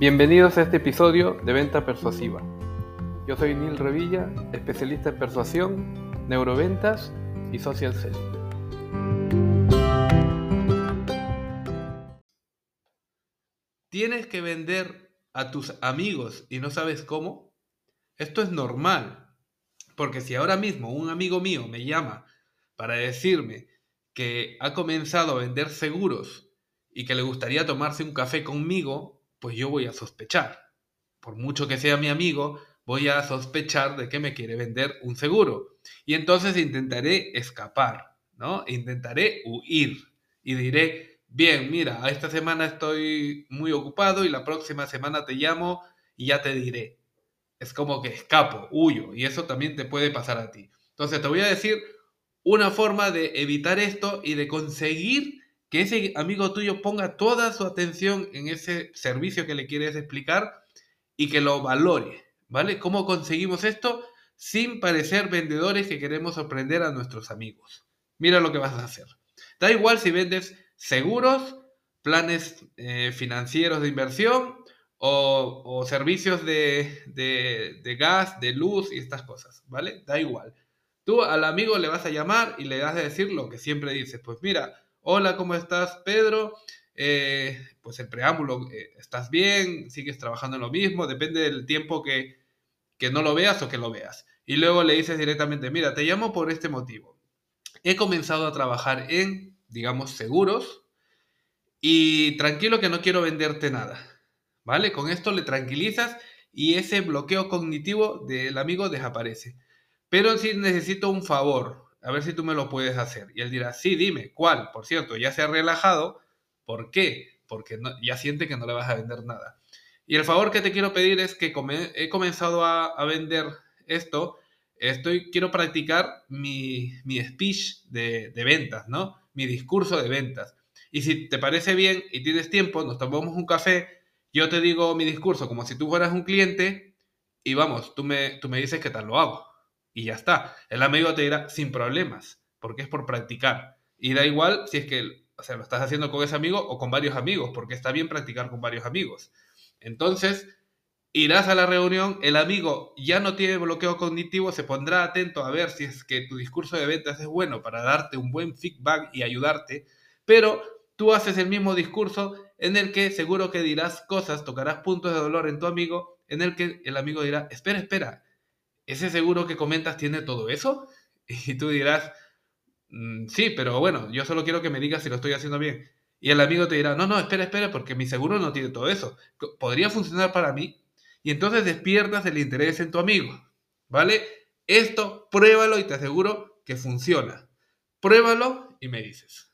Bienvenidos a este episodio de Venta Persuasiva. Yo soy Neil Revilla, especialista en persuasión, neuroventas y social selling. ¿Tienes que vender a tus amigos y no sabes cómo? Esto es normal, porque si ahora mismo un amigo mío me llama para decirme que ha comenzado a vender seguros y que le gustaría tomarse un café conmigo, pues yo voy a sospechar. Por mucho que sea mi amigo, voy a sospechar de que me quiere vender un seguro. Y entonces intentaré escapar, ¿no? Intentaré huir y diré, bien, mira, esta semana estoy muy ocupado y la próxima semana te llamo y ya te diré. Es como que escapo, huyo y eso también te puede pasar a ti. Entonces te voy a decir una forma de evitar esto y de conseguir que ese amigo tuyo ponga toda su atención en ese servicio que le quieres explicar y que lo valore, ¿vale? ¿Cómo conseguimos esto? Sin parecer vendedores que queremos sorprender a nuestros amigos. Mira lo que vas a hacer. Da igual si vendes seguros, planes eh, financieros de inversión o, servicios de, gas, de luz y estas cosas, ¿vale? Da igual. Tú al amigo le vas a llamar y le vas a decir lo que siempre dices. Pues mira, Hola, ¿cómo estás, Pedro? Eh, pues el preámbulo, eh, ¿estás bien? ¿Sigues trabajando en lo mismo? Depende del tiempo que, que no lo veas o que lo veas. Y luego le dices directamente, mira, te llamo por este motivo. He comenzado a trabajar en, digamos, seguros y tranquilo que no quiero venderte nada. ¿Vale? Con esto le tranquilizas y ese bloqueo cognitivo del amigo desaparece. Pero sí necesito un favor, a ver si tú me lo puedes hacer. Y él dirá, sí, dime, ¿cuál? Por cierto, ya se ha relajado. ¿Por qué? Porque ya siente que no le vas a vender nada. Y el favor que te quiero pedir es que he comenzado a, vender esto, estoy, quiero practicar mi, speech de, de, ventas, ¿no? Mi discurso de ventas. Y si te parece bien y tienes tiempo, nos tomamos un café, yo te digo mi discurso como si tú fueras un cliente y vamos, tú me, tú me dices qué tal lo hago y ya está. El amigo te dirá sin problemas, porque es por practicar. Y da igual si es que o sea, lo estás haciendo con ese amigo o con varios amigos, porque está bien practicar con varios amigos. Entonces, irás a la reunión, el amigo ya no tiene bloqueo cognitivo, se pondrá atento a ver si es que tu discurso de ventas es bueno para darte un buen feedback y ayudarte, pero tú haces el mismo discurso en el que seguro que dirás cosas, tocarás puntos de dolor en tu amigo, en el que el amigo dirá, espera, espera, ¿ese seguro que comentas tiene todo eso? Y tú dirás, mm, sí, pero bueno, yo solo quiero que me digas si lo estoy haciendo bien. Y el amigo te dirá, no, no, espera, espera, porque mi seguro no tiene todo eso. ¿Podría funcionar para mí? Y entonces despiertas el interés en tu amigo, ¿vale? Esto pruébalo y te aseguro que funciona. Pruébalo y me dices.